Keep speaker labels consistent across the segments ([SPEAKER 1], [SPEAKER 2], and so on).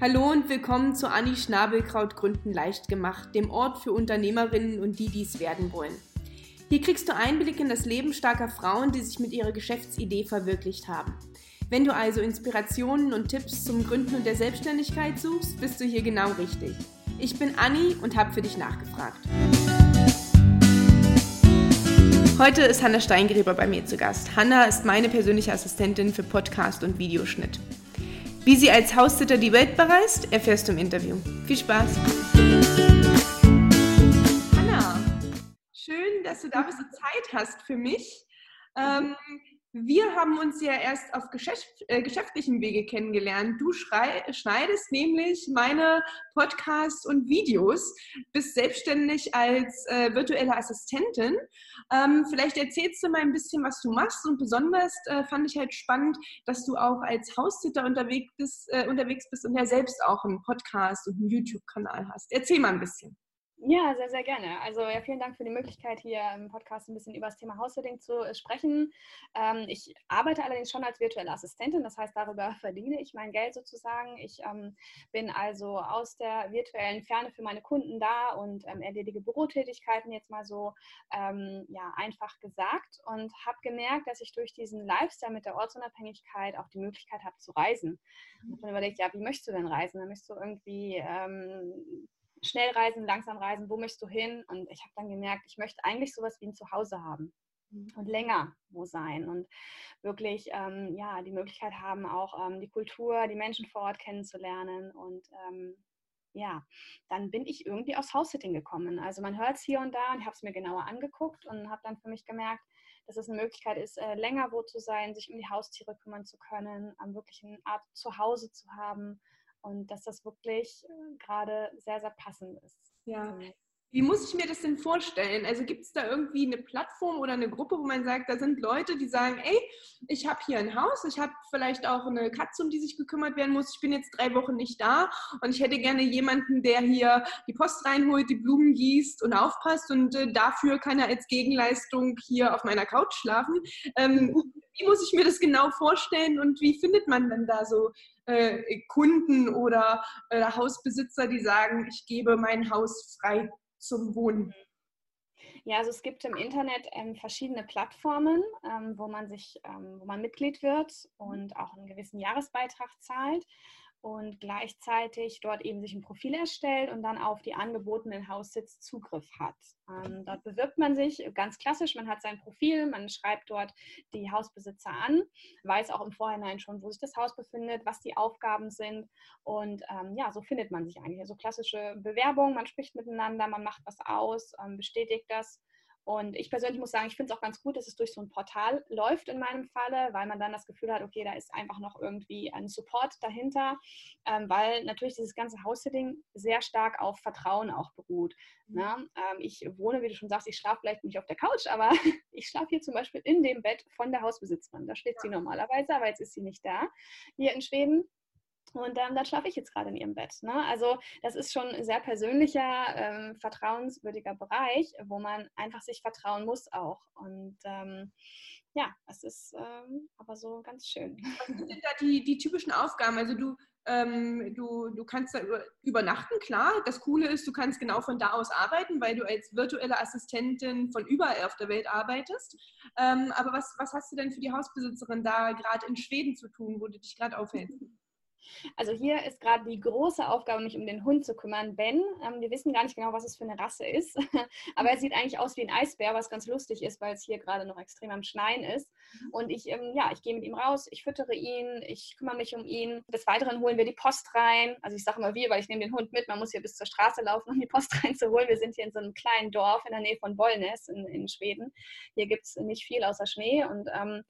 [SPEAKER 1] Hallo und willkommen zu Anni Schnabelkraut Gründen leicht gemacht, dem Ort für Unternehmerinnen und die, die es werden wollen. Hier kriegst du Einblick in das Leben starker Frauen, die sich mit ihrer Geschäftsidee verwirklicht haben. Wenn du also Inspirationen und Tipps zum Gründen und der Selbstständigkeit suchst, bist du hier genau richtig. Ich bin Anni und habe für dich nachgefragt. Heute ist Hanna Steingräber bei mir zu Gast. Hanna ist meine persönliche Assistentin für Podcast und Videoschnitt. Wie sie als Haussitter die Welt bereist, erfährst du im Interview. Viel Spaß! Hanna, schön, dass du da und Zeit hast für mich. Ähm, wir haben uns ja erst auf Geschäft, äh, geschäftlichem Wege kennengelernt. Du schrei, schneidest nämlich meine Podcasts und Videos, bist selbstständig als äh, virtuelle Assistentin. Ähm, vielleicht erzählst du mal ein bisschen, was du machst und besonders äh, fand ich halt spannend, dass du auch als Haussitter unterwegs bist, äh, unterwegs bist und ja selbst auch einen Podcast und einen YouTube-Kanal hast. Erzähl mal ein bisschen.
[SPEAKER 2] Ja, sehr, sehr gerne. Also ja, vielen Dank für die Möglichkeit, hier im Podcast ein bisschen über das Thema House-Sitting zu äh, sprechen. Ähm, ich arbeite allerdings schon als virtuelle Assistentin, das heißt, darüber verdiene ich mein Geld sozusagen. Ich ähm, bin also aus der virtuellen Ferne für meine Kunden da und ähm, erledige Bürotätigkeiten jetzt mal so ähm, ja, einfach gesagt und habe gemerkt, dass ich durch diesen Lifestyle mit der Ortsunabhängigkeit auch die Möglichkeit habe zu reisen. Und dann überlegt, ja, wie möchtest du denn reisen? Dann möchtest du irgendwie ähm, schnell reisen, langsam reisen, wo möchtest du hin? Und ich habe dann gemerkt, ich möchte eigentlich sowas wie ein Zuhause haben mhm. und länger wo sein und wirklich ähm, ja, die Möglichkeit haben, auch ähm, die Kultur, die Menschen vor Ort kennenzulernen. Und ähm, ja, dann bin ich irgendwie aufs House-Sitting gekommen. Also man hört es hier und da und ich habe es mir genauer angeguckt und habe dann für mich gemerkt, dass es eine Möglichkeit ist, äh, länger wo zu sein, sich um die Haustiere kümmern zu können, wirklich eine Art Zuhause zu haben und dass das wirklich äh, gerade sehr, sehr passend ist.
[SPEAKER 1] Ja. Wie muss ich mir das denn vorstellen? Also gibt es da irgendwie eine Plattform oder eine Gruppe, wo man sagt, da sind Leute, die sagen, ey, ich habe hier ein Haus, ich habe vielleicht auch eine Katze, um die sich gekümmert werden muss, ich bin jetzt drei Wochen nicht da und ich hätte gerne jemanden, der hier die Post reinholt, die Blumen gießt und aufpasst und äh, dafür kann er als Gegenleistung hier auf meiner Couch schlafen. Ähm, wie muss ich mir das genau vorstellen und wie findet man denn da so äh, Kunden oder äh, Hausbesitzer, die sagen, ich gebe mein Haus frei zum Wohnen?
[SPEAKER 2] Ja, also es gibt im Internet ähm, verschiedene Plattformen, ähm, wo man sich, ähm, wo man Mitglied wird und auch einen gewissen Jahresbeitrag zahlt und gleichzeitig dort eben sich ein Profil erstellt und dann auf die angebotenen Haussitz Zugriff hat. Ähm, dort bewirbt man sich ganz klassisch, man hat sein Profil, man schreibt dort die Hausbesitzer an, weiß auch im Vorhinein schon, wo sich das Haus befindet, was die Aufgaben sind und ähm, ja, so findet man sich eigentlich. Also klassische Bewerbung, man spricht miteinander, man macht was aus, ähm, bestätigt das und ich persönlich muss sagen, ich finde es auch ganz gut, dass es durch so ein Portal läuft in meinem Falle, weil man dann das Gefühl hat, okay, da ist einfach noch irgendwie ein Support dahinter, ähm, weil natürlich dieses ganze House-Sitting sehr stark auf Vertrauen auch beruht. Mhm. Ne? Ähm, ich wohne, wie du schon sagst, ich schlafe vielleicht nicht auf der Couch, aber ich schlafe hier zum Beispiel in dem Bett von der Hausbesitzerin. Da steht sie normalerweise, aber jetzt ist sie nicht da hier in Schweden. Und ähm, dann schlafe ich jetzt gerade in ihrem Bett. Ne? Also das ist schon ein sehr persönlicher, ähm, vertrauenswürdiger Bereich, wo man einfach sich vertrauen muss auch. Und ähm, ja, es ist ähm, aber so ganz schön.
[SPEAKER 1] Was sind da die, die typischen Aufgaben? Also du, ähm, du, du kannst da übernachten, klar. Das Coole ist, du kannst genau von da aus arbeiten, weil du als virtuelle Assistentin von überall auf der Welt arbeitest. Ähm, aber was, was hast du denn für die Hausbesitzerin da gerade in Schweden zu tun, wo du dich gerade aufhältst?
[SPEAKER 2] Also hier ist gerade die große Aufgabe, mich um den Hund zu kümmern. Ben, ähm, wir wissen gar nicht genau, was es für eine Rasse ist, aber er sieht eigentlich aus wie ein Eisbär, was ganz lustig ist, weil es hier gerade noch extrem am Schneien ist. Mhm. Und ich, ähm, ja, ich gehe mit ihm raus, ich füttere ihn, ich kümmere mich um ihn. Des Weiteren holen wir die Post rein. Also ich sage immer wir, weil ich nehme den Hund mit. Man muss hier bis zur Straße laufen, um die Post reinzuholen. Wir sind hier in so einem kleinen Dorf in der Nähe von Bollnäs in, in Schweden. Hier gibt es nicht viel außer Schnee und ähm,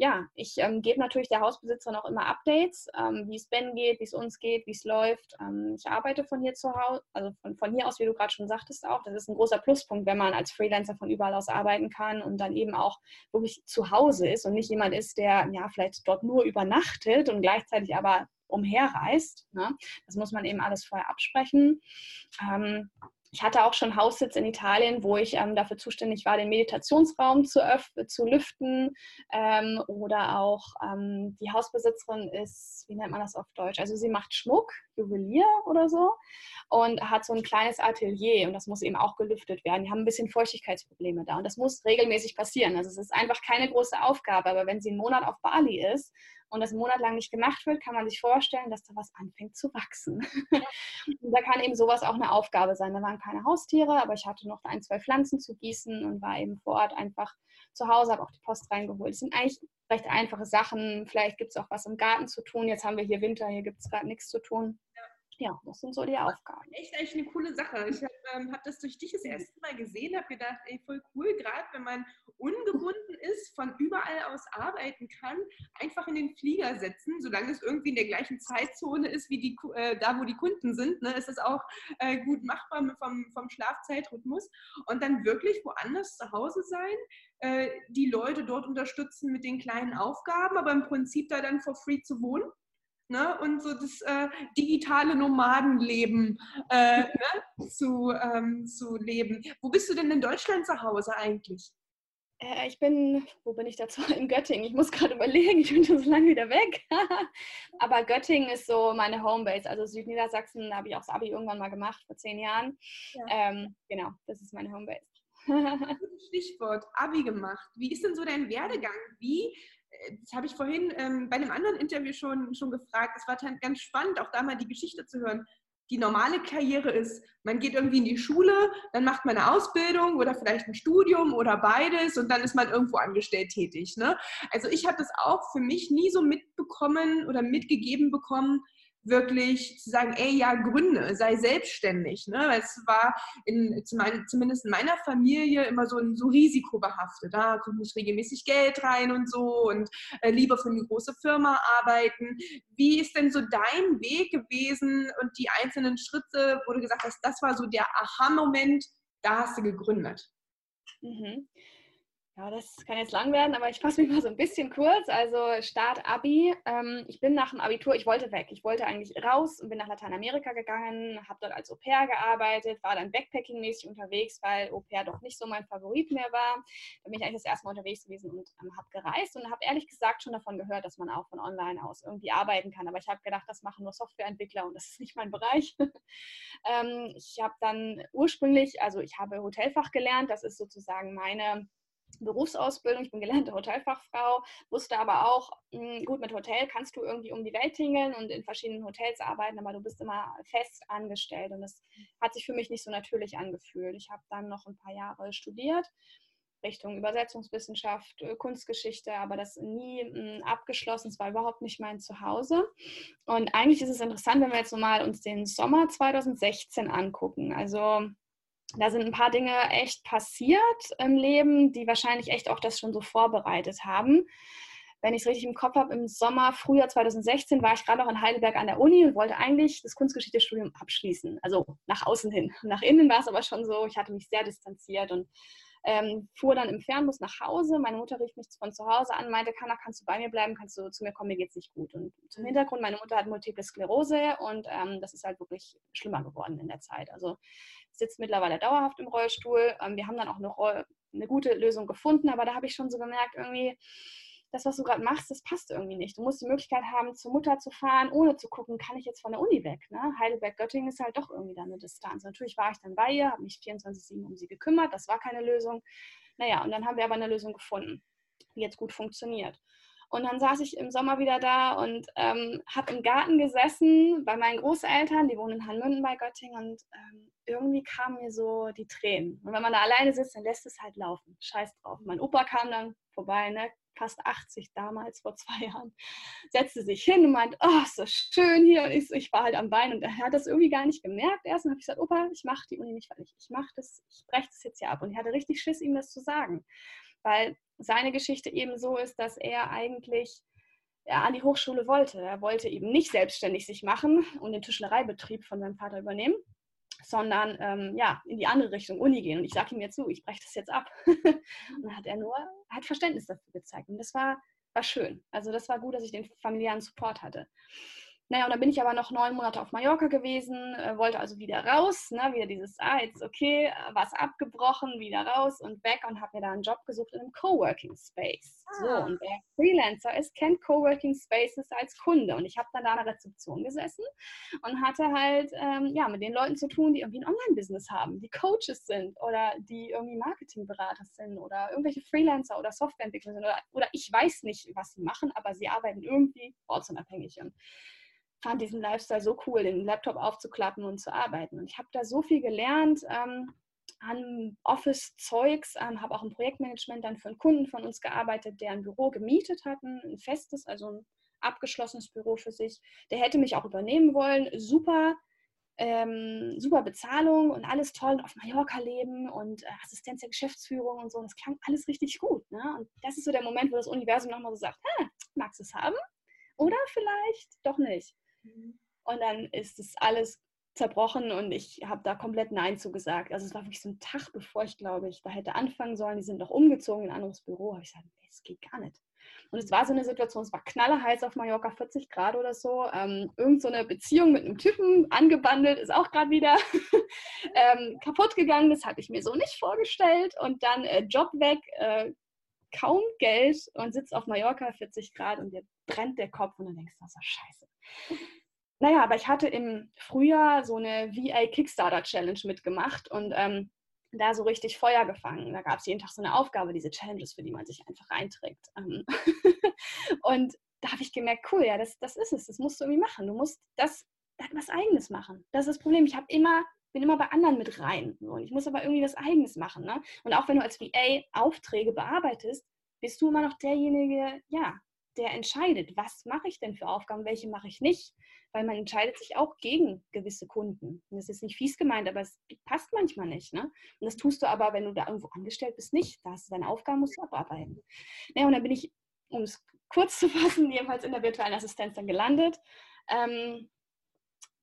[SPEAKER 2] ja, ich ähm, gebe natürlich der Hausbesitzer noch immer Updates, ähm, wie es Ben geht, wie es uns geht, wie es läuft. Ähm, ich arbeite von hier zu Hause, also von, von hier aus, wie du gerade schon sagtest auch. Das ist ein großer Pluspunkt, wenn man als Freelancer von überall aus arbeiten kann und dann eben auch wirklich zu Hause ist und nicht jemand ist, der ja vielleicht dort nur übernachtet und gleichzeitig aber umherreist. Ne? Das muss man eben alles vorher absprechen. Ähm, ich hatte auch schon Haussitz in Italien, wo ich ähm, dafür zuständig war, den Meditationsraum zu, zu lüften. Ähm, oder auch ähm, die Hausbesitzerin ist, wie nennt man das auf Deutsch? Also sie macht Schmuck, Juwelier oder so und hat so ein kleines Atelier und das muss eben auch gelüftet werden. Die haben ein bisschen Feuchtigkeitsprobleme da und das muss regelmäßig passieren. Also es ist einfach keine große Aufgabe, aber wenn sie einen Monat auf Bali ist und das einen Monat lang nicht gemacht wird, kann man sich vorstellen, dass da was anfängt zu wachsen. und da kann eben sowas auch eine Aufgabe sein. Da waren keine Haustiere, aber ich hatte noch ein, zwei Pflanzen zu gießen und war eben vor Ort einfach zu Hause, habe auch die Post reingeholt. Das sind eigentlich recht einfache Sachen. Vielleicht gibt es auch was im Garten zu tun. Jetzt haben wir hier Winter, hier gibt es gerade nichts zu tun ja, das sind so die Aufgaben.
[SPEAKER 1] Echt eigentlich eine coole Sache. Ich habe ähm, hab das durch dich das erste Mal gesehen, habe gedacht, ey, voll cool, gerade wenn man ungebunden ist, von überall aus arbeiten kann, einfach in den Flieger setzen, solange es irgendwie in der gleichen Zeitzone ist, wie die, äh, da wo die Kunden sind, ne, ist es auch äh, gut machbar vom, vom Schlafzeitrhythmus und dann wirklich woanders zu Hause sein, äh, die Leute dort unterstützen mit den kleinen Aufgaben, aber im Prinzip da dann for free zu wohnen ne? und so das äh, digitale Nomadenleben äh, ne? zu, ähm, zu leben. Wo bist du denn in Deutschland zu Hause eigentlich?
[SPEAKER 2] Äh, ich bin, wo bin ich dazu? In Göttingen. Ich muss gerade überlegen, ich bin schon so lange wieder weg. Aber Göttingen ist so meine Homebase. Also Südniedersachsen habe ich auch das Abi irgendwann mal gemacht, vor zehn Jahren. Ja. Ähm, genau, das ist meine Homebase.
[SPEAKER 1] Stichwort, Abi gemacht. Wie ist denn so dein Werdegang? Wie das habe ich vorhin ähm, bei einem anderen Interview schon, schon gefragt. Es war ganz spannend, auch da mal die Geschichte zu hören. Die normale Karriere ist, man geht irgendwie in die Schule, dann macht man eine Ausbildung oder vielleicht ein Studium oder beides und dann ist man irgendwo angestellt tätig. Ne? Also ich habe das auch für mich nie so mitbekommen oder mitgegeben bekommen, wirklich zu sagen, ey, ja, gründe, sei selbstständig. Ne? Weil es war in, zumindest in meiner Familie immer so, so risikobehaftet. Da kommt nicht regelmäßig Geld rein und so und äh, lieber für eine große Firma arbeiten. Wie ist denn so dein Weg gewesen und die einzelnen Schritte, wo du gesagt hast, das war so der Aha-Moment, da hast du gegründet?
[SPEAKER 2] Mhm. Ja, das kann jetzt lang werden, aber ich fasse mich mal so ein bisschen kurz. Also Start Abi. Ähm, ich bin nach dem Abitur, ich wollte weg. Ich wollte eigentlich raus und bin nach Lateinamerika gegangen, habe dort als Au pair gearbeitet, war dann Backpacking-mäßig unterwegs, weil Au pair doch nicht so mein Favorit mehr war. Da bin ich eigentlich das erste Mal unterwegs gewesen und ähm, habe gereist und habe ehrlich gesagt schon davon gehört, dass man auch von online aus irgendwie arbeiten kann. Aber ich habe gedacht, das machen nur Softwareentwickler und das ist nicht mein Bereich. ähm, ich habe dann ursprünglich, also ich habe Hotelfach gelernt, das ist sozusagen meine Berufsausbildung, ich bin gelernte Hotelfachfrau, wusste aber auch, hm, gut, mit Hotel kannst du irgendwie um die Welt tingeln und in verschiedenen Hotels arbeiten, aber du bist immer fest angestellt und das hat sich für mich nicht so natürlich angefühlt. Ich habe dann noch ein paar Jahre studiert, Richtung Übersetzungswissenschaft, äh, Kunstgeschichte, aber das nie hm, abgeschlossen, es war überhaupt nicht mein Zuhause. Und eigentlich ist es interessant, wenn wir jetzt mal uns den Sommer 2016 angucken. Also da sind ein paar Dinge echt passiert im Leben, die wahrscheinlich echt auch das schon so vorbereitet haben. Wenn ich es richtig im Kopf habe, im Sommer, Frühjahr 2016 war ich gerade noch in Heidelberg an der Uni und wollte eigentlich das Kunstgeschichtestudium abschließen. Also nach außen hin. Nach innen war es aber schon so, ich hatte mich sehr distanziert und ähm, fuhr dann im Fernbus nach Hause. Meine Mutter rief mich von zu Hause an, meinte, Kana, kannst du bei mir bleiben, kannst du zu mir kommen, mir geht es nicht gut. Und zum Hintergrund, meine Mutter hat Multiple Sklerose und ähm, das ist halt wirklich schlimmer geworden in der Zeit. Also sitzt mittlerweile dauerhaft im Rollstuhl. Ähm, wir haben dann auch eine, eine gute Lösung gefunden, aber da habe ich schon so gemerkt, irgendwie, das, was du gerade machst, das passt irgendwie nicht. Du musst die Möglichkeit haben, zur Mutter zu fahren, ohne zu gucken, kann ich jetzt von der Uni weg. Ne? Heidelberg-Göttingen ist halt doch irgendwie da eine Distanz. Natürlich war ich dann bei ihr, habe mich 24-7 um sie gekümmert, das war keine Lösung. Naja, und dann haben wir aber eine Lösung gefunden, die jetzt gut funktioniert. Und dann saß ich im Sommer wieder da und ähm, habe im Garten gesessen bei meinen Großeltern, die wohnen in Hanmünden bei Göttingen und ähm, irgendwie kamen mir so die Tränen. Und wenn man da alleine sitzt, dann lässt es halt laufen. Scheiß drauf. Mein Opa kam dann vorbei, ne? Fast 80 damals, vor zwei Jahren, setzte sich hin und meinte, oh, ist so schön hier. Und ich, ich war halt am Bein und er hat das irgendwie gar nicht gemerkt. Erst habe ich gesagt, Opa, ich mache die Uni nicht fertig. Ich mache das, ich breche das jetzt hier ab. Und ich hatte richtig Schiss, ihm das zu sagen. Weil seine Geschichte eben so ist, dass er eigentlich ja, an die Hochschule wollte. Er wollte eben nicht selbstständig sich machen und den Tischlereibetrieb von seinem Vater übernehmen, sondern ähm, ja, in die andere Richtung Uni gehen. Und ich sage ihm jetzt zu, ich breche das jetzt ab. und dann hat er nur, hat Verständnis dafür gezeigt. Und das war, war schön. Also das war gut, dass ich den familiären Support hatte. Naja, und dann bin ich aber noch neun Monate auf Mallorca gewesen, äh, wollte also wieder raus, ne, wieder dieses, ah, jetzt okay, was abgebrochen, wieder raus und weg und habe mir da einen Job gesucht in einem Coworking Space. Ah. So, und wer Freelancer ist, kennt Coworking Spaces als Kunde. Und ich habe dann da in der Rezeption gesessen und hatte halt, ähm, ja, mit den Leuten zu tun, die irgendwie ein Online-Business haben, die Coaches sind oder die irgendwie Marketingberater sind oder irgendwelche Freelancer oder Softwareentwickler sind oder, oder ich weiß nicht, was sie machen, aber sie arbeiten irgendwie ortsunabhängig. Und fand diesen Lifestyle so cool, den Laptop aufzuklappen und zu arbeiten. Und ich habe da so viel gelernt ähm, an Office-Zeugs, ähm, habe auch im Projektmanagement dann für einen Kunden von uns gearbeitet, der ein Büro gemietet hat, ein festes, also ein abgeschlossenes Büro für sich. Der hätte mich auch übernehmen wollen. Super, ähm, super Bezahlung und alles toll auf Mallorca leben und äh, Assistenz der Geschäftsführung und so. Das klang alles richtig gut. Ne? Und das ist so der Moment, wo das Universum nochmal so sagt, magst du es haben? Oder vielleicht doch nicht. Mhm. Und dann ist es alles zerbrochen und ich habe da komplett Nein zugesagt. Also es war wirklich so ein Tag, bevor ich, glaube ich, da hätte anfangen sollen. Die sind noch umgezogen in ein anderes Büro. Habe ich gesagt, das geht gar nicht. Und es war so eine Situation, es war knallerheiß auf Mallorca, 40 Grad oder so. Ähm, irgend so eine Beziehung mit einem Typen angebandelt, ist auch gerade wieder ähm, kaputt gegangen. Das hatte ich mir so nicht vorgestellt. Und dann äh, Job weg, äh, kaum Geld und sitzt auf Mallorca, 40 Grad und dir brennt der Kopf und dann denkst du, so scheiße. Naja, aber ich hatte im Frühjahr so eine VA Kickstarter Challenge mitgemacht und ähm, da so richtig Feuer gefangen. Da gab es jeden Tag so eine Aufgabe, diese Challenges, für die man sich einfach einträgt. Ähm und da habe ich gemerkt, cool, ja, das, das ist es, das musst du irgendwie machen. Du musst das, was Eigenes machen. Das ist das Problem. Ich habe immer, bin immer bei anderen mit rein. Und ich muss aber irgendwie was Eigenes machen. Ne? Und auch wenn du als VA Aufträge bearbeitest, bist du immer noch derjenige, ja, der entscheidet, was mache ich denn für Aufgaben, welche mache ich nicht, weil man entscheidet sich auch gegen gewisse Kunden. Und das ist nicht fies gemeint, aber es passt manchmal nicht. Ne? Und das tust du aber, wenn du da irgendwo angestellt bist, nicht. Da hast du deine Aufgaben, musst du abarbeiten. Ja, und dann bin ich, um es kurz zu fassen, jedenfalls in der virtuellen Assistenz dann gelandet. Ähm,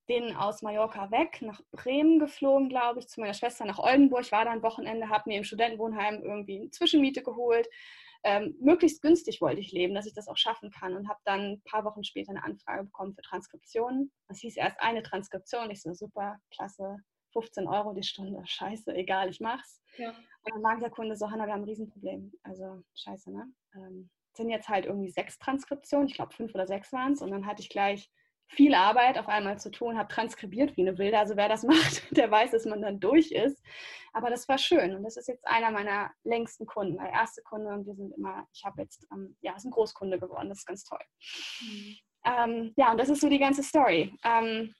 [SPEAKER 2] bin aus Mallorca weg, nach Bremen geflogen, glaube ich, zu meiner Schwester nach Oldenburg, war da ein Wochenende, habe mir im Studentenwohnheim irgendwie eine Zwischenmiete geholt, ähm, möglichst günstig wollte ich leben, dass ich das auch schaffen kann und habe dann ein paar Wochen später eine Anfrage bekommen für Transkriptionen. Das hieß erst eine Transkription. Ich so, super, klasse, 15 Euro die Stunde, scheiße, egal, ich mach's. Ja. Und dann war der Kunde so, Hanna, wir haben ein Riesenproblem. Also scheiße, ne? Ähm, sind jetzt halt irgendwie sechs Transkriptionen, ich glaube fünf oder sechs waren es. Und dann hatte ich gleich viel Arbeit auf einmal zu tun, habe transkribiert wie eine Wilde. Also wer das macht, der weiß, dass man dann durch ist. Aber das war schön und das ist jetzt einer meiner längsten Kunden, der erste Kunde und wir sind immer, ich habe jetzt, ähm, ja, ist ein Großkunde geworden, das ist ganz toll. Mhm. Ähm, ja, und das ist so die ganze Story. Ähm,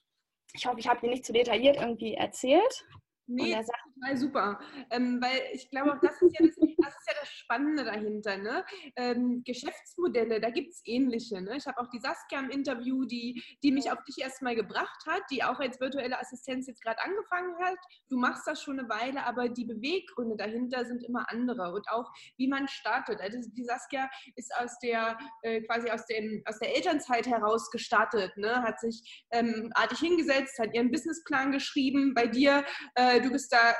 [SPEAKER 2] ich hoffe, ich habe dir nicht zu detailliert irgendwie erzählt.
[SPEAKER 1] Nee, total super. Ähm, weil ich glaube, auch das ist ja das, das, ist ja das Spannende dahinter. Ne? Ähm, Geschäftsmodelle, da gibt es ähnliche. Ne? Ich habe auch die Saskia im Interview, die, die mich auf dich erstmal gebracht hat, die auch als virtuelle Assistenz jetzt gerade angefangen hat. Du machst das schon eine Weile, aber die Beweggründe dahinter sind immer andere und auch wie man startet. Also die Saskia ist aus der äh, quasi aus, dem, aus der Elternzeit heraus gestartet, ne? hat sich ähm, artig hingesetzt, hat ihren Businessplan geschrieben. Bei dir äh, du bist da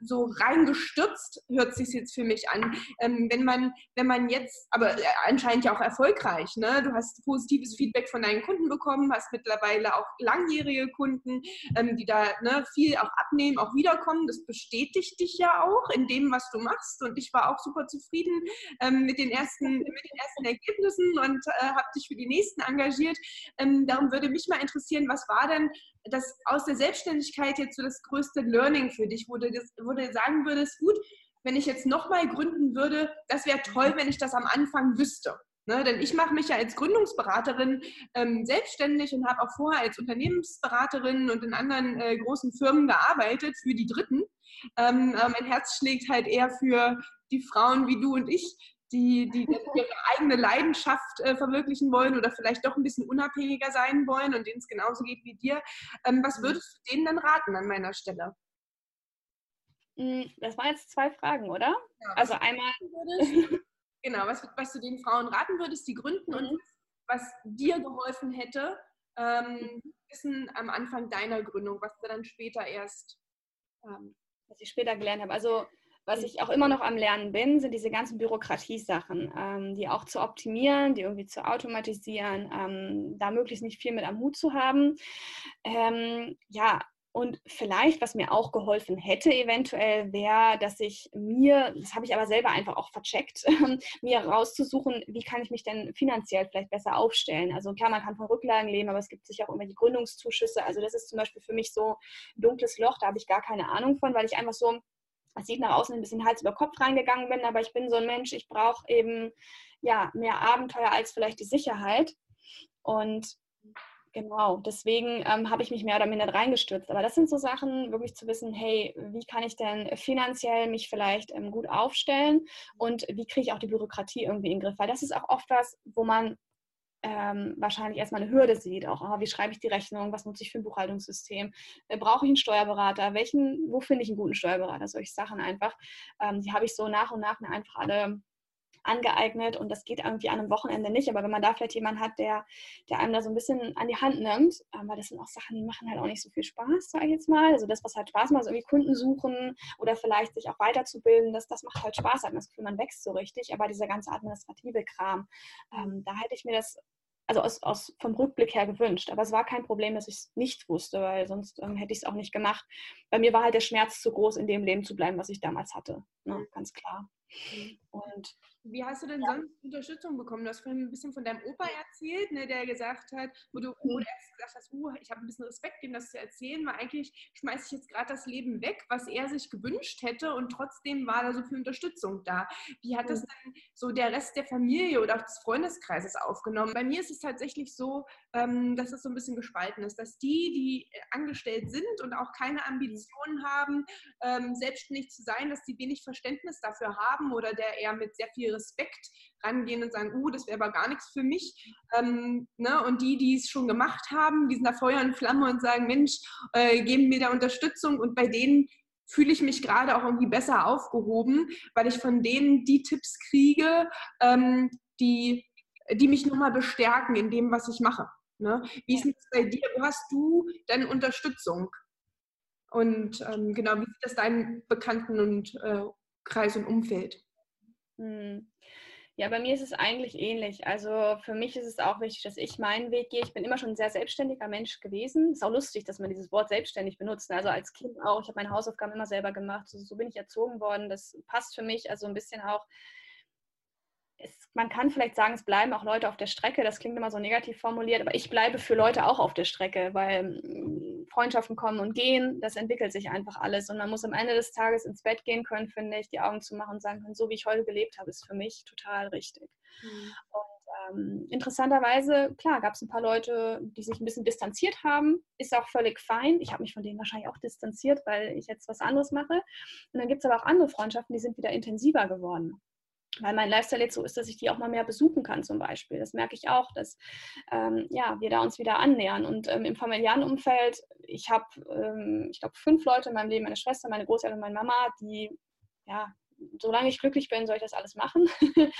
[SPEAKER 1] so reingestürzt, hört sich jetzt für mich an. Ähm, wenn man, wenn man jetzt, aber anscheinend ja auch erfolgreich, ne? Du hast positives Feedback von deinen Kunden bekommen, hast mittlerweile auch langjährige Kunden, ähm, die da ne, viel auch abnehmen, auch wiederkommen. Das bestätigt dich ja auch in dem, was du machst. Und ich war auch super zufrieden ähm, mit, den ersten, mit den ersten Ergebnissen und äh, habe dich für die nächsten engagiert. Ähm, darum würde mich mal interessieren, was war denn das aus der Selbstständigkeit jetzt so das größte Learning für dich, wo du, das, wo du sagen würdest, gut, wenn ich jetzt nochmal gründen würde, das wäre toll, wenn ich das am Anfang wüsste. Ne, denn ich mache mich ja als Gründungsberaterin ähm, selbstständig und habe auch vorher als Unternehmensberaterin und in anderen äh, großen Firmen gearbeitet für die Dritten. Ähm, äh, mein Herz schlägt halt eher für die Frauen wie du und ich, die, die ihre eigene Leidenschaft äh, verwirklichen wollen oder vielleicht doch ein bisschen unabhängiger sein wollen und denen es genauso geht wie dir. Ähm, was würdest du denen dann raten an meiner Stelle?
[SPEAKER 2] Hm, das waren jetzt zwei Fragen, oder? Ja, also einmal.
[SPEAKER 1] genau, was, was du den Frauen raten würdest, die gründen mhm. und was dir geholfen hätte, ähm, mhm. Wissen am Anfang deiner Gründung, was du dann später erst.
[SPEAKER 2] Ähm, was ich später gelernt habe. Also was ich auch immer noch am Lernen bin, sind diese ganzen Bürokratiesachen, ähm, die auch zu optimieren, die irgendwie zu automatisieren, ähm, da möglichst nicht viel mit am Hut zu haben. Ähm, ja, und vielleicht, was mir auch geholfen hätte, eventuell wäre, dass ich mir, das habe ich aber selber einfach auch vercheckt, mir rauszusuchen, wie kann ich mich denn finanziell vielleicht besser aufstellen. Also klar, man kann von Rücklagen leben, aber es gibt sicher auch irgendwelche Gründungszuschüsse. Also das ist zum Beispiel für mich so ein dunkles Loch, da habe ich gar keine Ahnung von, weil ich einfach so, es sieht nach außen ein bisschen Hals über Kopf reingegangen bin, aber ich bin so ein Mensch, ich brauche eben ja mehr Abenteuer als vielleicht die Sicherheit. Und Genau, deswegen ähm, habe ich mich mehr oder minder reingestürzt. Aber das sind so Sachen, wirklich zu wissen, hey, wie kann ich denn finanziell mich vielleicht ähm, gut aufstellen und wie kriege ich auch die Bürokratie irgendwie in den Griff? Weil das ist auch oft was, wo man ähm, wahrscheinlich erstmal eine Hürde sieht. Auch, oh, wie schreibe ich die Rechnung? Was nutze ich für ein Buchhaltungssystem? Äh, brauche ich einen Steuerberater? Welchen, wo finde ich einen guten Steuerberater? Solche Sachen einfach. Ähm, die habe ich so nach und nach mir einfach alle angeeignet und das geht irgendwie an einem Wochenende nicht. Aber wenn man da vielleicht jemanden hat, der, der einem da so ein bisschen an die Hand nimmt, ähm, weil das sind auch Sachen, die machen halt auch nicht so viel Spaß, sage ich jetzt mal. Also das, was halt Spaß macht, so irgendwie Kunden suchen oder vielleicht sich auch weiterzubilden, das, das macht halt Spaß, hat man das Gefühl, man wächst so richtig. Aber dieser ganze administrative Kram, ähm, da hätte ich mir das also aus, aus, vom Rückblick her gewünscht. Aber es war kein Problem, dass ich es nicht wusste, weil sonst ähm, hätte ich es auch nicht gemacht. Bei mir war halt der Schmerz zu groß, in dem Leben zu bleiben, was ich damals hatte. Ne? Ganz klar.
[SPEAKER 1] Mhm. Und wie hast du denn ja. sonst Unterstützung bekommen? Du hast vorhin ein bisschen von deinem Opa erzählt, ne, der gesagt hat, wo du, wo du erst gesagt hast, uh, ich habe ein bisschen Respekt, ihm das zu erzählen, weil eigentlich schmeiße ich jetzt gerade das Leben weg, was er sich gewünscht hätte und trotzdem war da so viel Unterstützung da. Wie hat das denn so der Rest der Familie oder auch des Freundeskreises aufgenommen? Bei mir ist es tatsächlich so, ähm, dass es so ein bisschen gespalten ist, dass die, die angestellt sind und auch keine Ambitionen haben, ähm, selbstständig zu sein, dass die wenig Verständnis dafür haben oder der eher mit sehr viel Respekt rangehen und sagen, uh, das wäre aber gar nichts für mich. Ähm, ne? Und die, die es schon gemacht haben, die sind da Feuer und Flamme und sagen, Mensch, äh, geben mir da Unterstützung. Und bei denen fühle ich mich gerade auch irgendwie besser aufgehoben, weil ich von denen die Tipps kriege, ähm, die, die mich nochmal bestärken in dem, was ich mache. Ne? Wie ist es bei dir? Wo hast du deine Unterstützung? Und ähm, genau, wie sieht das deinen Bekannten und äh, Kreis und Umfeld?
[SPEAKER 2] Hm. Ja, bei mir ist es eigentlich ähnlich. Also für mich ist es auch wichtig, dass ich meinen Weg gehe. Ich bin immer schon ein sehr selbstständiger Mensch gewesen. Ist auch lustig, dass man dieses Wort selbstständig benutzt. Also als Kind auch. Ich habe meine Hausaufgaben immer selber gemacht. So, so bin ich erzogen worden. Das passt für mich. Also ein bisschen auch es, man kann vielleicht sagen, es bleiben auch Leute auf der Strecke. Das klingt immer so negativ formuliert, aber ich bleibe für Leute auch auf der Strecke, weil mm, Freundschaften kommen und gehen, das entwickelt sich einfach alles. Und man muss am Ende des Tages ins Bett gehen können, finde ich, die Augen zu machen und sagen können, so wie ich heute gelebt habe, ist für mich total richtig. Mhm. Und ähm, interessanterweise, klar, gab es ein paar Leute, die sich ein bisschen distanziert haben, ist auch völlig fein. Ich habe mich von denen wahrscheinlich auch distanziert, weil ich jetzt was anderes mache. Und dann gibt es aber auch andere Freundschaften, die sind wieder intensiver geworden weil mein Lifestyle jetzt so ist, dass ich die auch mal mehr besuchen kann zum Beispiel. Das merke ich auch, dass ähm, ja, wir da uns wieder annähern. Und ähm, im familiären Umfeld, ich habe, ähm, ich glaube, fünf Leute in meinem Leben, meine Schwester, meine Großeltern und meine Mama, die, ja, solange ich glücklich bin, soll ich das alles machen.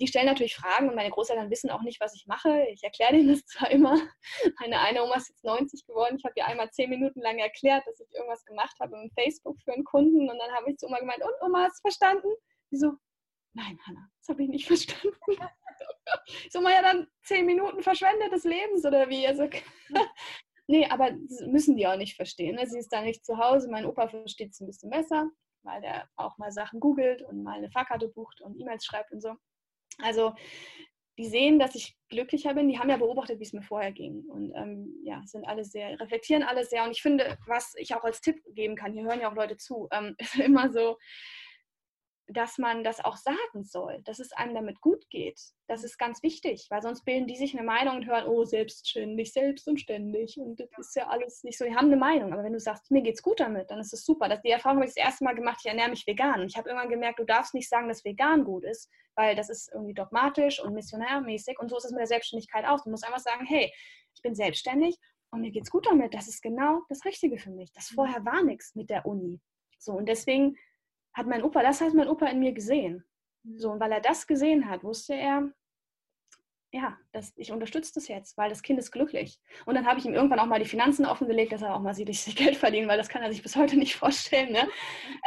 [SPEAKER 2] die stellen natürlich Fragen und meine Großeltern wissen auch nicht, was ich mache. Ich erkläre denen das zwar immer. Meine eine Oma ist jetzt 90 geworden. Ich habe ihr einmal zehn Minuten lang erklärt, dass ich irgendwas gemacht habe im Facebook für einen Kunden. Und dann habe ich zu Oma gemeint, und Oma, hast du verstanden? Die so, nein, Hanna, das habe ich nicht verstanden. so mal ja dann zehn Minuten verschwendetes Lebens oder wie? Also, nee, aber müssen die auch nicht verstehen. Ne? Sie ist da nicht zu Hause. Mein Opa versteht es ein bisschen besser, weil der auch mal Sachen googelt und mal eine Fahrkarte bucht und E-Mails schreibt und so. Also die sehen, dass ich glücklicher bin. Die haben ja beobachtet, wie es mir vorher ging. Und ähm, ja, sind alle sehr, reflektieren alle sehr. Und ich finde, was ich auch als Tipp geben kann, hier hören ja auch Leute zu, ähm, ist immer so, dass man das auch sagen soll, dass es einem damit gut geht. Das ist ganz wichtig, weil sonst bilden die sich eine Meinung und hören, oh, selbstständig, selbst und das ist ja alles nicht so. Die haben eine Meinung, aber wenn du sagst, mir geht's gut damit, dann ist es super. Das, die Erfahrung habe ich das erste Mal gemacht, ich ernähre mich vegan. Und ich habe irgendwann gemerkt, du darfst nicht sagen, dass vegan gut ist, weil das ist irgendwie dogmatisch und missionärmäßig. Und so ist es mit der Selbstständigkeit auch. Du musst einfach sagen, hey, ich bin selbstständig und mir geht's gut damit. Das ist genau das Richtige für mich. Das mhm. vorher war nichts mit der Uni. So, und deswegen hat mein Opa, das hat mein Opa in mir gesehen. So, und weil er das gesehen hat, wusste er, ja, das, ich unterstütze das jetzt, weil das Kind ist glücklich. Und dann habe ich ihm irgendwann auch mal die Finanzen offengelegt, dass er auch mal sieht, ich Geld verdienen, weil das kann er sich bis heute nicht vorstellen. Ne?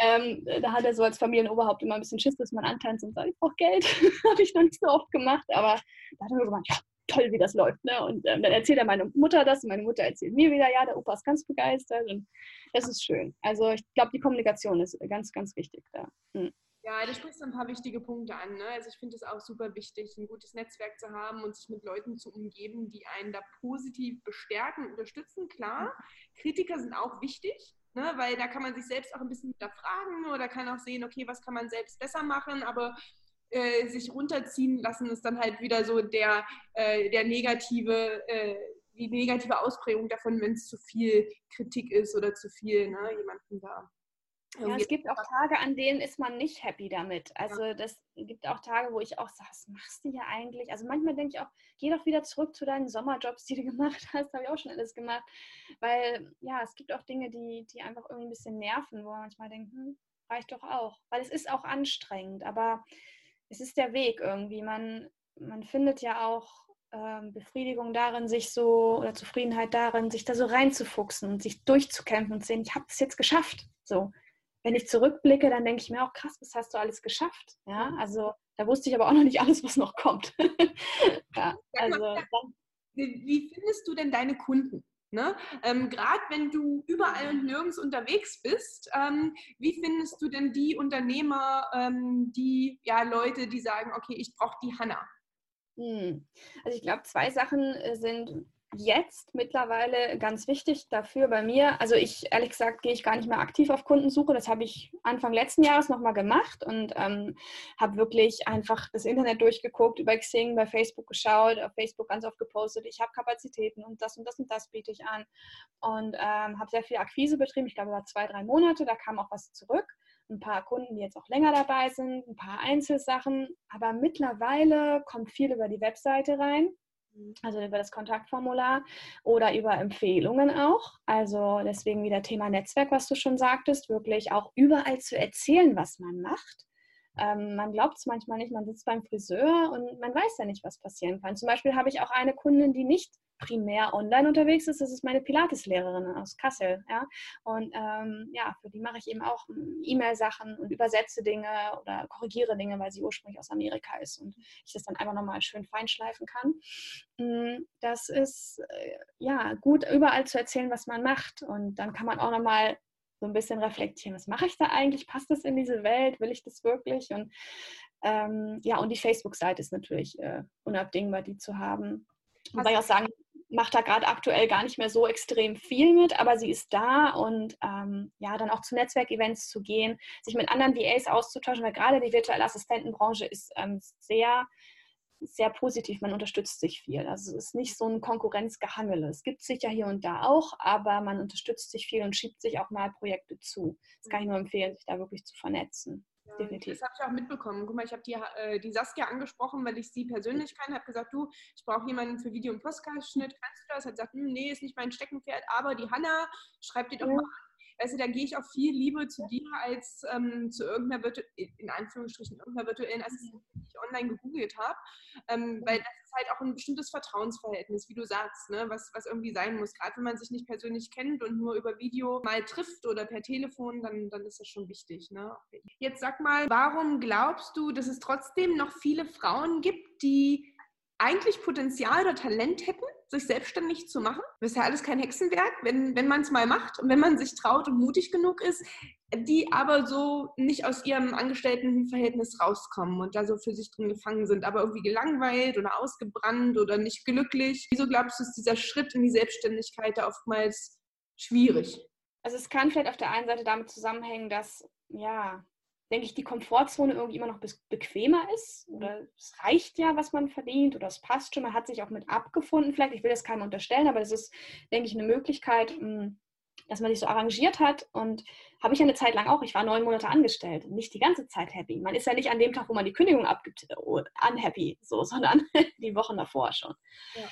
[SPEAKER 2] Ähm, da hat er so als Familienoberhaupt immer ein bisschen Schiss, dass man antanzt und sagt, ich brauche Geld. habe ich noch nicht so oft gemacht, aber da hat er mir gemeint, ja, toll, wie das läuft. Ne? Und ähm, dann erzählt er meine Mutter das und meine Mutter erzählt mir wieder, ja, der Opa ist ganz begeistert und das ist schön. Also ich glaube, die Kommunikation ist ganz, ganz wichtig da. Hm.
[SPEAKER 1] Ja, da sprichst du ein paar wichtige Punkte an. Ne? Also ich finde es auch super wichtig, ein gutes Netzwerk zu haben und sich mit Leuten zu umgeben, die einen da positiv bestärken, unterstützen. Klar, Kritiker sind auch wichtig, ne? weil da kann man sich selbst auch ein bisschen hinterfragen oder kann auch sehen, okay, was kann man selbst besser machen, aber äh, sich runterziehen lassen ist dann halt wieder so der, äh, der negative, äh, die negative Ausprägung davon, wenn es zu viel Kritik ist oder zu viel ne, jemanden da
[SPEAKER 2] ja, es gibt auch Tage, an denen ist man nicht happy damit. Also das gibt auch Tage, wo ich auch sage, was machst du hier eigentlich? Also manchmal denke ich auch, geh doch wieder zurück zu deinen Sommerjobs, die du gemacht hast. Habe ich auch schon alles gemacht. Weil ja, es gibt auch Dinge, die, die einfach irgendwie ein bisschen nerven, wo man manchmal denkt, hm, reicht doch auch. Weil es ist auch anstrengend, aber es ist der Weg irgendwie. Man, man findet ja auch ähm, Befriedigung darin, sich so oder Zufriedenheit darin, sich da so reinzufuchsen und sich durchzukämpfen und zu sehen, ich habe es jetzt geschafft. So wenn ich zurückblicke, dann denke ich mir auch, krass, was hast du alles geschafft? Ja, also da wusste ich aber auch noch nicht alles, was noch kommt.
[SPEAKER 1] ja, also, wie findest du denn deine Kunden? Ne? Ähm, Gerade wenn du überall und nirgends unterwegs bist, ähm, wie findest du denn die Unternehmer, ähm, die ja Leute, die sagen, okay, ich brauche die Hanna?
[SPEAKER 2] Hm. Also ich glaube, zwei Sachen äh, sind jetzt mittlerweile ganz wichtig dafür bei mir. Also ich, ehrlich gesagt, gehe ich gar nicht mehr aktiv auf Kundensuche. Das habe ich Anfang letzten Jahres nochmal gemacht und ähm, habe wirklich einfach das Internet durchgeguckt, über Xing, bei Facebook geschaut, auf Facebook ganz oft gepostet. Ich habe Kapazitäten und das und das und das biete ich an und ähm, habe sehr viel Akquise betrieben. Ich glaube, über zwei, drei Monate. Da kam auch was zurück ein paar Kunden, die jetzt auch länger dabei sind, ein paar Einzelsachen. Aber mittlerweile kommt viel über die Webseite rein also über das Kontaktformular oder über Empfehlungen auch. Also deswegen wieder Thema Netzwerk, was du schon sagtest, wirklich auch überall zu erzählen, was man macht. Ähm, man glaubt es manchmal nicht, man sitzt beim Friseur und man weiß ja nicht, was passieren kann. Zum Beispiel habe ich auch eine Kundin, die nicht primär online unterwegs ist, das ist meine Pilates-Lehrerin aus Kassel. Ja? Und ähm, ja, für die mache ich eben auch hm, E-Mail-Sachen und übersetze Dinge oder korrigiere Dinge, weil sie ursprünglich aus Amerika ist und ich das dann einfach nochmal schön feinschleifen kann. Hm, das ist äh, ja gut, überall zu erzählen, was man macht. Und dann kann man auch nochmal so ein bisschen reflektieren, was mache ich da eigentlich? Passt das in diese Welt? Will ich das wirklich? Und ähm, ja, und die Facebook-Seite ist natürlich äh, unabdingbar, die zu haben. Wobei ich auch sagen, macht da gerade aktuell gar nicht mehr so extrem viel mit, aber sie ist da und ähm, ja, dann auch zu Netzwerkevents zu gehen, sich mit anderen VAs auszutauschen, weil gerade die virtuelle Assistentenbranche ist ähm, sehr, sehr positiv, man unterstützt sich viel. Also es ist nicht so ein Konkurrenzgehangele. Es gibt sicher hier und da auch, aber man unterstützt sich viel und schiebt sich auch mal Projekte zu. Das kann ich nur empfehlen, sich da wirklich zu vernetzen.
[SPEAKER 1] Definitiv. Das habe ich auch mitbekommen. Guck mal, ich habe die, äh, die Saskia angesprochen, weil ich sie persönlich kann. habe gesagt, du, ich brauche jemanden für Video- und Postcast-Schnitt. Kannst du das? Hat gesagt, hm, nee, ist nicht mein Steckenpferd, aber die Hanna, schreibt dir doch ja. mal an. Weißt du, da gehe ich auch viel lieber zu dir als ähm, zu irgendeiner Virtu in Anführungsstrichen irgendeiner virtuellen Assistentin, die ich online gegoogelt habe. Ähm, weil das ist halt auch ein bestimmtes Vertrauensverhältnis, wie du sagst, ne? was, was irgendwie sein muss. Gerade wenn man sich nicht persönlich kennt und nur über Video mal trifft oder per Telefon, dann, dann ist das schon wichtig. Ne? Jetzt sag mal, warum glaubst du, dass es trotzdem noch viele Frauen gibt, die eigentlich Potenzial oder Talent hätten, sich selbstständig zu machen. Das ist ja alles kein Hexenwerk, wenn, wenn man es mal macht und wenn man sich traut und mutig genug ist, die aber so nicht aus ihrem Angestelltenverhältnis rauskommen und da so für sich drin gefangen sind, aber irgendwie gelangweilt oder ausgebrannt oder nicht glücklich. Wieso glaubst du, ist dieser Schritt in die Selbstständigkeit da oftmals schwierig?
[SPEAKER 2] Also es kann vielleicht auf der einen Seite damit zusammenhängen, dass ja denke ich, die Komfortzone irgendwie immer noch bequemer ist. Oder es reicht ja, was man verdient, oder es passt schon, man hat sich auch mit abgefunden. Vielleicht, ich will das keinem unterstellen, aber das ist, denke ich, eine Möglichkeit, hm, dass man sich so arrangiert hat. Und habe ich eine Zeit lang auch, ich war neun Monate angestellt, nicht die ganze Zeit happy. Man ist ja nicht an dem Tag, wo man die Kündigung abgibt, uh, unhappy, so, sondern die Wochen davor schon. Ja.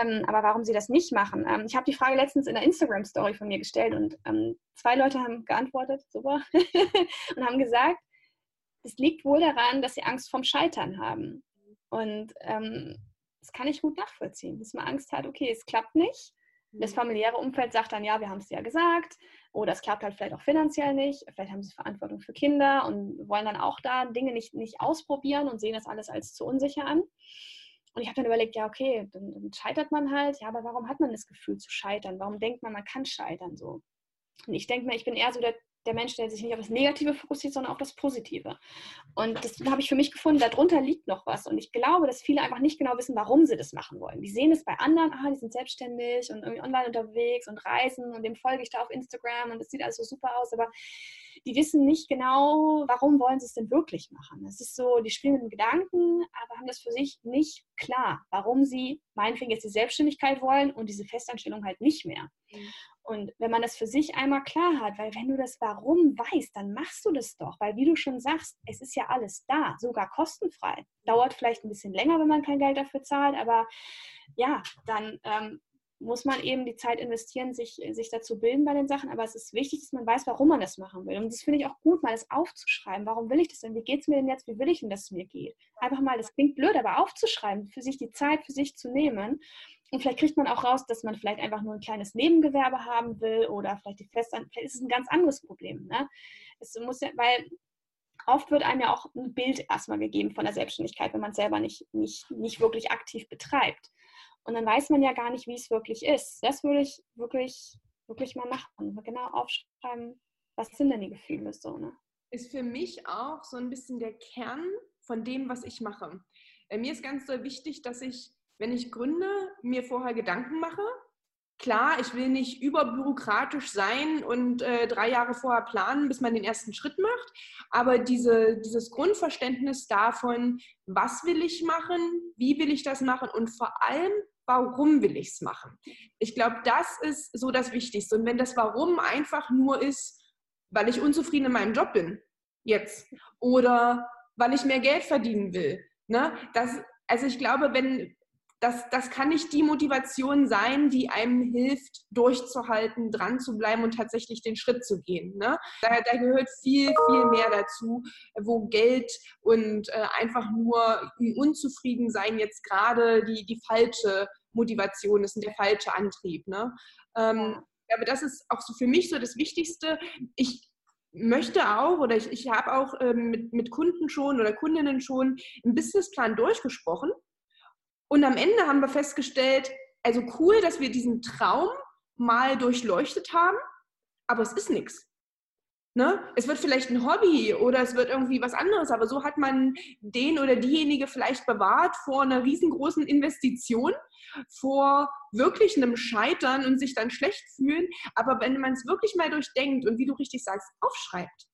[SPEAKER 2] Ähm, aber warum sie das nicht machen? Ähm, ich habe die Frage letztens in der Instagram-Story von mir gestellt und ähm, zwei Leute haben geantwortet, super, und haben gesagt, es liegt wohl daran, dass sie Angst vorm Scheitern haben. Und ähm, das kann ich gut nachvollziehen, dass man Angst hat, okay, es klappt nicht. Das mhm. familiäre Umfeld sagt dann, ja, wir haben es ja gesagt. Oder es klappt halt vielleicht auch finanziell nicht. Vielleicht haben sie Verantwortung für Kinder und wollen dann auch da Dinge nicht, nicht ausprobieren und sehen das alles als zu unsicher an. Und ich habe dann überlegt, ja, okay, dann, dann, scheitert man halt. Ja, aber warum hat man das Gefühl zu scheitern? Warum denkt man, man kann scheitern so? Und ich denke mir, ich bin eher so der der Mensch, der sich nicht auf das Negative fokussiert, sondern auf das Positive. Und das habe ich für mich gefunden, darunter liegt noch was. Und ich glaube, dass viele einfach nicht genau wissen, warum sie das machen wollen. Die sehen es bei anderen, ah, die sind selbstständig und irgendwie online unterwegs und reisen und dem folge ich da auf Instagram und das sieht alles so super aus, aber die wissen nicht genau, warum wollen sie es denn wirklich machen. Es ist so, die spielen mit dem Gedanken, aber haben das für sich nicht klar, warum sie meinetwegen jetzt die Selbstständigkeit wollen und diese Festanstellung halt nicht mehr. Mhm. Und wenn man das für sich einmal klar hat, weil wenn du das Warum weißt, dann machst du das doch, weil wie du schon sagst, es ist ja alles da, sogar kostenfrei. Dauert vielleicht ein bisschen länger, wenn man kein Geld dafür zahlt, aber ja, dann ähm, muss man eben die Zeit investieren, sich, sich dazu bilden bei den Sachen. Aber es ist wichtig, dass man weiß, warum man das machen will. Und das finde ich auch gut, mal das aufzuschreiben. Warum will ich das denn? Wie geht es mir denn jetzt? Wie will ich denn, dass es mir geht? Einfach mal, das klingt blöd, aber aufzuschreiben, für sich die Zeit für sich zu nehmen. Und vielleicht kriegt man auch raus, dass man vielleicht einfach nur ein kleines Nebengewerbe haben will oder vielleicht die Festanstellung. Vielleicht ist es ein ganz anderes Problem. Ne? Es muss ja, weil oft wird einem ja auch ein Bild erstmal gegeben von der Selbstständigkeit, wenn man es selber nicht, nicht, nicht wirklich aktiv betreibt. Und dann weiß man ja gar nicht, wie es wirklich ist. Das würde ich wirklich, wirklich mal machen. Genau aufschreiben, was sind denn die Gefühle so, ne?
[SPEAKER 1] Ist für mich auch so ein bisschen der Kern von dem, was ich mache. Äh, mir ist ganz so wichtig, dass ich, wenn ich gründe, mir vorher Gedanken mache. Klar, ich will nicht überbürokratisch sein und äh, drei Jahre vorher planen, bis man den ersten Schritt macht. Aber diese, dieses Grundverständnis davon, was will ich machen, wie will ich das machen und vor allem, warum will ich es machen? Ich glaube, das ist so das Wichtigste. Und wenn das Warum einfach nur ist, weil ich unzufrieden in meinem Job bin, jetzt, oder weil ich mehr Geld verdienen will, ne? das, also ich glaube, wenn, das, das kann nicht die Motivation sein, die einem hilft, durchzuhalten, dran zu bleiben und tatsächlich den Schritt zu gehen. Ne? Da, da gehört viel, viel mehr dazu, wo Geld und äh, einfach nur unzufrieden sein jetzt gerade die, die falsche Motivation ist und der falsche Antrieb. Ne? Ähm. Aber das ist auch so für mich so das Wichtigste. Ich möchte auch oder ich, ich habe auch ähm, mit, mit Kunden schon oder Kundinnen schon einen Businessplan durchgesprochen und am Ende haben wir festgestellt, also cool, dass wir diesen Traum mal durchleuchtet haben, aber es ist nichts. Ne? Es wird vielleicht ein Hobby oder es wird irgendwie was anderes, aber so hat man den oder diejenige vielleicht bewahrt vor einer riesengroßen Investition, vor wirklich einem Scheitern und sich dann schlecht fühlen. Aber wenn man es wirklich mal durchdenkt und wie du richtig sagst, aufschreibt,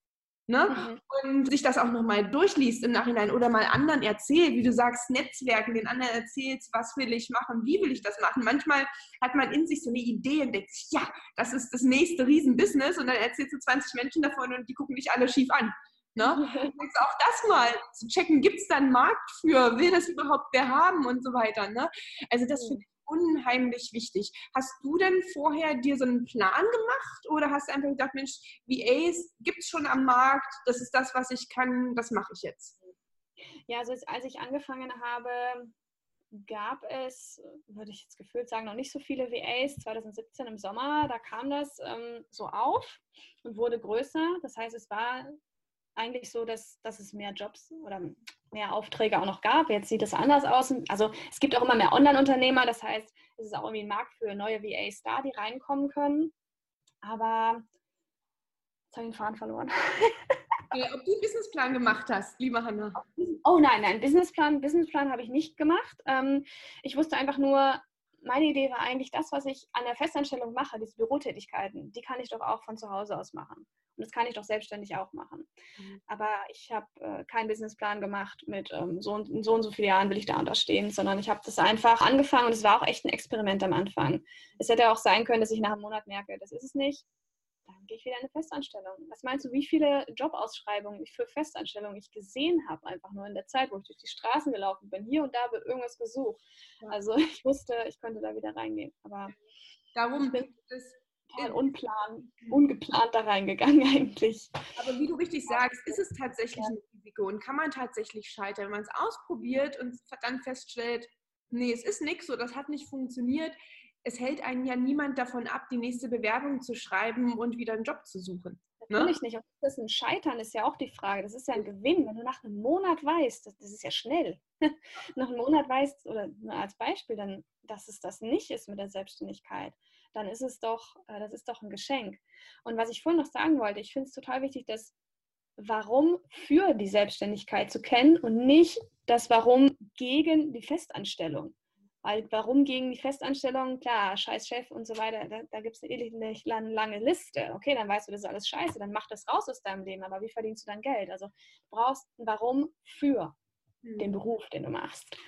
[SPEAKER 1] Ne? Mhm. Und sich das auch nochmal durchliest im Nachhinein oder mal anderen erzählt, wie du sagst, Netzwerken, den anderen erzählst, was will ich machen, wie will ich das machen. Manchmal hat man in sich so eine Idee und denkt sich, ja, das ist das nächste Riesenbusiness und dann erzählst du 20 Menschen davon und die gucken dich alle schief an. Ne? Jetzt auch das mal zu checken, gibt es da einen Markt für, will das überhaupt wer haben und so weiter. Ne? Also das finde ich unheimlich wichtig. Hast du denn vorher dir so einen Plan gemacht oder hast du einfach gedacht, Mensch, VAs gibt es schon am Markt, das ist das, was ich kann, das mache ich jetzt?
[SPEAKER 2] Ja, also als ich angefangen habe, gab es, würde ich jetzt gefühlt sagen, noch nicht so viele VAs. 2017 im Sommer, da kam das ähm, so auf und wurde größer. Das heißt, es war eigentlich so, dass, dass es mehr Jobs oder mehr Aufträge auch noch gab. Jetzt sieht es anders aus. Also es gibt auch immer mehr Online-Unternehmer. Das heißt, es ist auch irgendwie ein Markt für neue VAs da, die reinkommen können. Aber jetzt habe ich den Faden verloren.
[SPEAKER 1] Ob du einen Businessplan gemacht hast, liebe Hanna?
[SPEAKER 2] Oh nein, nein, Businessplan, Businessplan habe ich nicht gemacht. Ähm, ich wusste einfach nur, meine Idee war eigentlich das, was ich an der Festanstellung mache, diese Bürotätigkeiten, die kann ich doch auch von zu Hause aus machen. Und das kann ich doch selbstständig auch machen. Mhm. Aber ich habe äh, keinen Businessplan gemacht mit ähm, so, und, so und so viele Jahren will ich da unterstehen, sondern ich habe das einfach angefangen und es war auch echt ein Experiment am Anfang. Es hätte auch sein können, dass ich nach einem Monat merke, das ist es nicht. Dann gehe ich wieder in eine Festanstellung. Was meinst du, wie viele Jobausschreibungen ich für Festanstellungen ich gesehen habe, einfach nur in der Zeit, wo ich durch die Straßen gelaufen bin. Hier und da wird irgendwas gesucht. Ja. Also ich wusste, ich könnte da wieder reingehen. Aber
[SPEAKER 1] darum bin es
[SPEAKER 2] unplan, ungeplant da reingegangen eigentlich.
[SPEAKER 1] Aber wie du richtig sagst, ist es tatsächlich ein Risiko und kann man tatsächlich scheitern, wenn man es ausprobiert und dann feststellt, nee, es ist nichts, so das hat nicht funktioniert. Es hält einen ja niemand davon ab, die nächste Bewerbung zu schreiben und wieder einen Job zu suchen.
[SPEAKER 2] Ne? Natürlich nicht. Ob das ein Scheitern ist ja auch die Frage. Das ist ja ein Gewinn, wenn du nach einem Monat weißt, das, das ist ja schnell, nach einem Monat weißt, oder als Beispiel dann, dass es das nicht ist mit der Selbstständigkeit, dann ist es doch, äh, das ist doch ein Geschenk. Und was ich vorhin noch sagen wollte, ich finde es total wichtig, das Warum für die Selbstständigkeit zu kennen und nicht das Warum gegen die Festanstellung. Weil warum gegen die Festanstellung? Klar, scheiß Chef und so weiter, da, da gibt es eine lange, lange Liste. Okay, dann weißt du, das ist alles scheiße, dann mach das raus aus deinem Leben. Aber wie verdienst du dein Geld? Also du brauchst ein Warum für mhm. den Beruf, den du machst.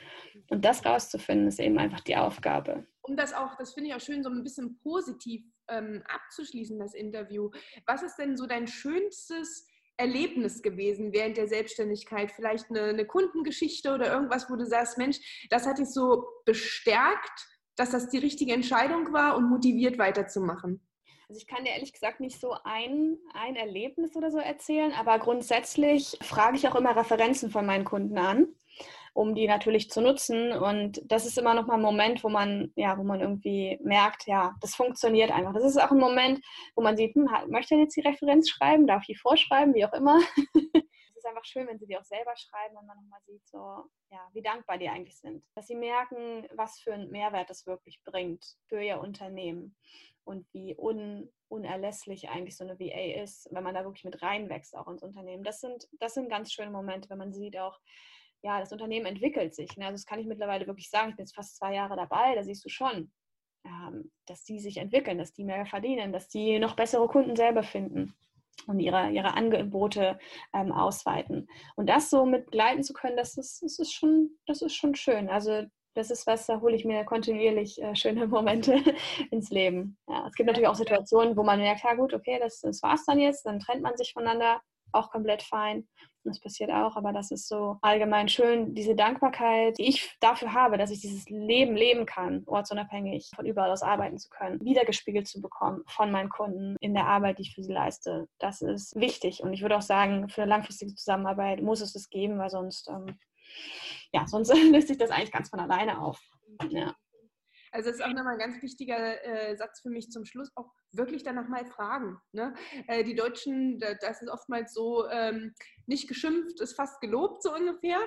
[SPEAKER 2] Und das rauszufinden, ist eben einfach die Aufgabe.
[SPEAKER 1] Um das auch, das finde ich auch schön, so ein bisschen positiv ähm, abzuschließen, das Interview. Was ist denn so dein schönstes Erlebnis gewesen während der Selbstständigkeit? Vielleicht eine, eine, Kundengeschichte oder irgendwas, wo du sagst, Mensch, das hat dich so bestärkt, dass das die richtige Entscheidung war und motiviert weiterzumachen?
[SPEAKER 2] Also ich kann dir ehrlich gesagt nicht so ein, ein Erlebnis oder so erzählen, aber grundsätzlich frage ich auch immer Referenzen von meinen Kunden an um die natürlich zu nutzen. Und das ist immer noch mal ein Moment, wo man, ja, wo man irgendwie merkt, ja, das funktioniert einfach. Das ist auch ein Moment, wo man sieht, hm, möchte er jetzt die Referenz schreiben, darf ich vorschreiben, wie auch immer. es ist einfach schön, wenn sie die auch selber schreiben, wenn man nochmal sieht, so, ja, wie dankbar die eigentlich sind. Dass sie merken, was für einen Mehrwert das wirklich bringt für ihr Unternehmen und wie un, unerlässlich eigentlich so eine VA ist, wenn man da wirklich mit reinwächst, auch ins Unternehmen. Das sind, das sind ganz schöne Momente, wenn man sieht auch, ja, das Unternehmen entwickelt sich. Ne? Also das kann ich mittlerweile wirklich sagen. Ich bin jetzt fast zwei Jahre dabei, da siehst du schon, ähm, dass die sich entwickeln, dass die mehr verdienen, dass die noch bessere Kunden selber finden und ihre, ihre Angebote ähm, ausweiten. Und das so mit begleiten zu können, das ist, das ist, schon, das ist schon schön. Also das ist was, da hole ich mir kontinuierlich äh, schöne Momente ins Leben. Ja, es gibt natürlich auch Situationen, wo man merkt, ja gut, okay, das, das war's dann jetzt, dann trennt man sich voneinander, auch komplett fein. Das passiert auch, aber das ist so allgemein schön, diese Dankbarkeit, die ich dafür habe, dass ich dieses Leben leben kann, ortsunabhängig von überall aus arbeiten zu können, wiedergespiegelt zu bekommen von meinen Kunden in der Arbeit, die ich für sie leiste. Das ist wichtig und ich würde auch sagen, für eine langfristige Zusammenarbeit muss es das geben, weil sonst, ähm, ja, sonst löst sich das eigentlich ganz von alleine auf. Ja.
[SPEAKER 1] Also das ist auch nochmal ein ganz wichtiger äh, Satz für mich zum Schluss, auch wirklich danach mal fragen. Ne? Äh, die Deutschen, das ist oftmals so, ähm, nicht geschimpft, ist fast gelobt, so ungefähr.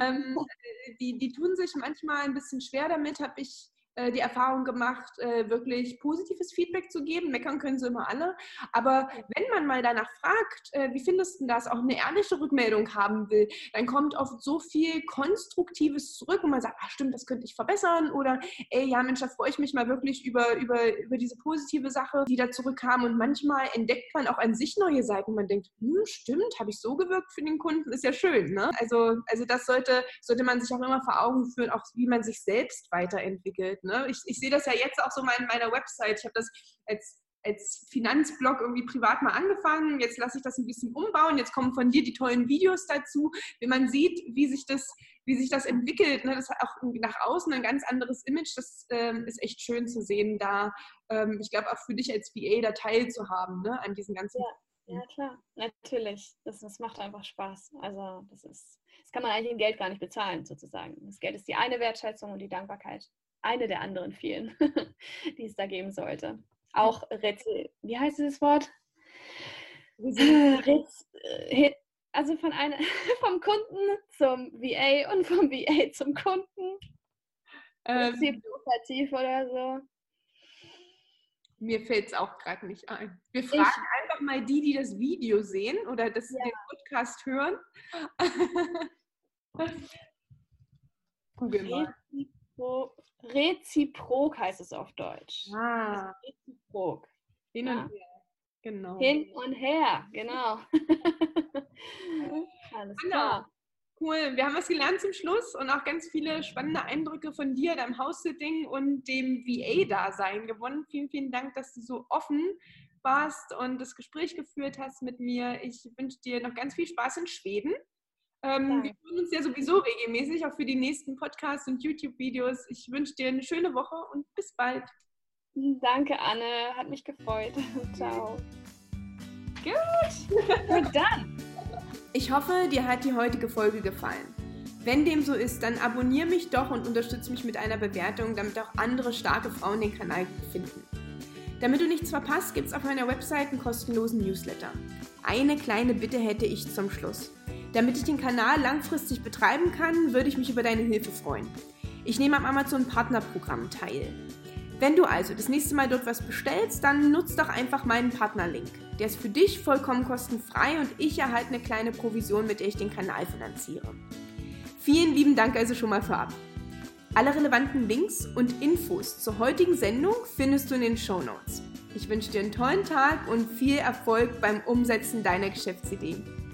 [SPEAKER 1] Ähm, äh, die, die tun sich manchmal ein bisschen schwer damit, habe ich äh, die Erfahrung gemacht, äh, wirklich positives Feedback zu geben. Meckern können sie immer alle. Aber wenn man mal danach fragt, äh, wie findest du das, auch eine ehrliche Rückmeldung haben will, dann kommt oft so viel Konstruktives zurück und man sagt, ach stimmt, das könnte ich verbessern oder ey, ja Mensch, da freue ich mich mal wirklich über, über, über diese positive Sache, die da zurückkam. Und manchmal entdeckt man auch an sich neue Seiten. Man denkt, hm, stimmt, habe ich so gewirkt für den Kunden, ist ja schön. Ne? Also, also das sollte, sollte man sich auch immer vor Augen führen, auch wie man sich selbst weiterentwickelt. Ne? Ich, ich sehe das ja jetzt auch so mal in meiner Website. Ich habe das als als Finanzblog irgendwie privat mal angefangen. Jetzt lasse ich das ein bisschen umbauen. Jetzt kommen von dir die tollen Videos dazu, wie man sieht, wie sich das, wie sich das entwickelt. Ne? Das hat auch nach außen ein ganz anderes Image. Das ähm, ist echt schön zu sehen, da ähm, ich glaube auch für dich als VA da teilzuhaben ne? an diesen ganzen.
[SPEAKER 2] Ja, ja klar, natürlich. Das, das macht einfach Spaß. Also das ist, das kann man eigentlich in Geld gar nicht bezahlen sozusagen. Das Geld ist die eine Wertschätzung und die Dankbarkeit eine der anderen vielen, die es da geben sollte. Auch Rätsel, wie heißt dieses Wort? Äh, also von einer, vom Kunden zum VA und vom VA zum Kunden. Ähm, Reziprokativ oder so.
[SPEAKER 1] Mir fällt es auch gerade nicht ein. Wir fragen ich, einfach mal die, die das Video sehen oder das, ja. den Podcast hören.
[SPEAKER 2] Google mal. Reziprok heißt es auf Deutsch.
[SPEAKER 1] Ah. Reziprok. Hin und ja. her.
[SPEAKER 2] Genau. Hin und her, genau.
[SPEAKER 1] Alles klar. Cool. Wir haben was gelernt zum Schluss und auch ganz viele spannende Eindrücke von dir, deinem House-Sitting und dem VA-Dasein gewonnen. Vielen, vielen Dank, dass du so offen warst und das Gespräch geführt hast mit mir. Ich wünsche dir noch ganz viel Spaß in Schweden. Ähm, wir tun uns ja sowieso regelmäßig, auch für die nächsten Podcasts und YouTube-Videos. Ich wünsche dir eine schöne Woche und bis bald.
[SPEAKER 2] Danke, Anne. Hat mich gefreut. Ciao.
[SPEAKER 1] Gut. Und dann. Ich hoffe, dir hat die heutige Folge gefallen. Wenn dem so ist, dann abonniere mich doch und unterstütze mich mit einer Bewertung, damit auch andere starke Frauen den Kanal finden. Damit du nichts verpasst, gibt es auf meiner Website einen kostenlosen Newsletter. Eine kleine Bitte hätte ich zum Schluss. Damit ich den Kanal langfristig betreiben kann, würde ich mich über deine Hilfe freuen. Ich nehme am Amazon Partnerprogramm teil. Wenn du also das nächste Mal dort was bestellst, dann nutzt doch einfach meinen Partnerlink. Der ist für dich vollkommen kostenfrei und ich erhalte eine kleine Provision, mit der ich den Kanal finanziere. Vielen lieben Dank also schon mal vorab. Alle relevanten Links und Infos zur heutigen Sendung findest du in den Show Notes. Ich wünsche dir einen tollen Tag und viel Erfolg beim Umsetzen deiner Geschäftsidee.